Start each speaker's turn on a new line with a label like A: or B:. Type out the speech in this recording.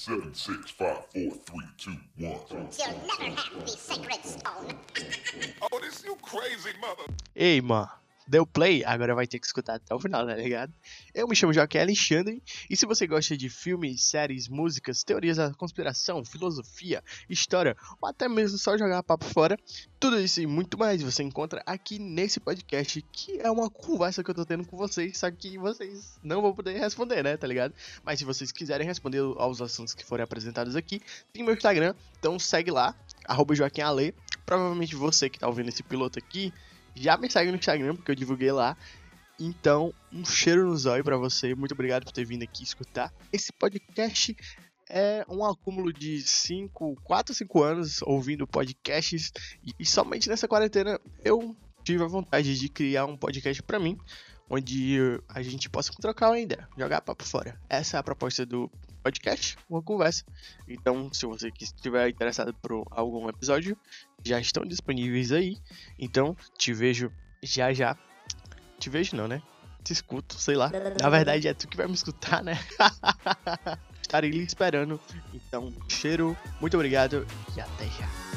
A: Seven, six, five, four, three, two, one.
B: You'll never have the sacred stone.
A: Oh, this you crazy mother.
C: Ei, mano, deu play? Agora vai ter que escutar até o final, tá ligado? Eu me chamo Joaquim Alexandre e se você gosta de filmes, séries, músicas, teorias da conspiração, filosofia, história ou até mesmo só jogar papo fora, tudo isso e muito mais você encontra aqui nesse podcast que é uma conversa que eu tô tendo com vocês, só que vocês não vão poder responder, né, tá ligado? Mas se vocês quiserem responder aos assuntos que forem apresentados aqui, tem meu Instagram, então segue lá, arroba. Provavelmente você que tá ouvindo esse piloto aqui já me segue no Instagram, porque eu divulguei lá. Então, um cheiro no zóio pra você. Muito obrigado por ter vindo aqui escutar. Esse podcast é um acúmulo de 5, 4, 5 anos ouvindo podcasts. E, e somente nessa quarentena eu tive a vontade de criar um podcast pra mim. Onde a gente possa trocar uma ideia, jogar papo fora. Essa é a proposta do podcast, uma conversa. Então, se você estiver interessado por algum episódio, já estão disponíveis aí. Então, te vejo já já. Te vejo não, né? Te escuto, sei lá. Na verdade, é tu que vai me escutar, né? Estarei lhe esperando. Então, cheiro, muito obrigado e até já.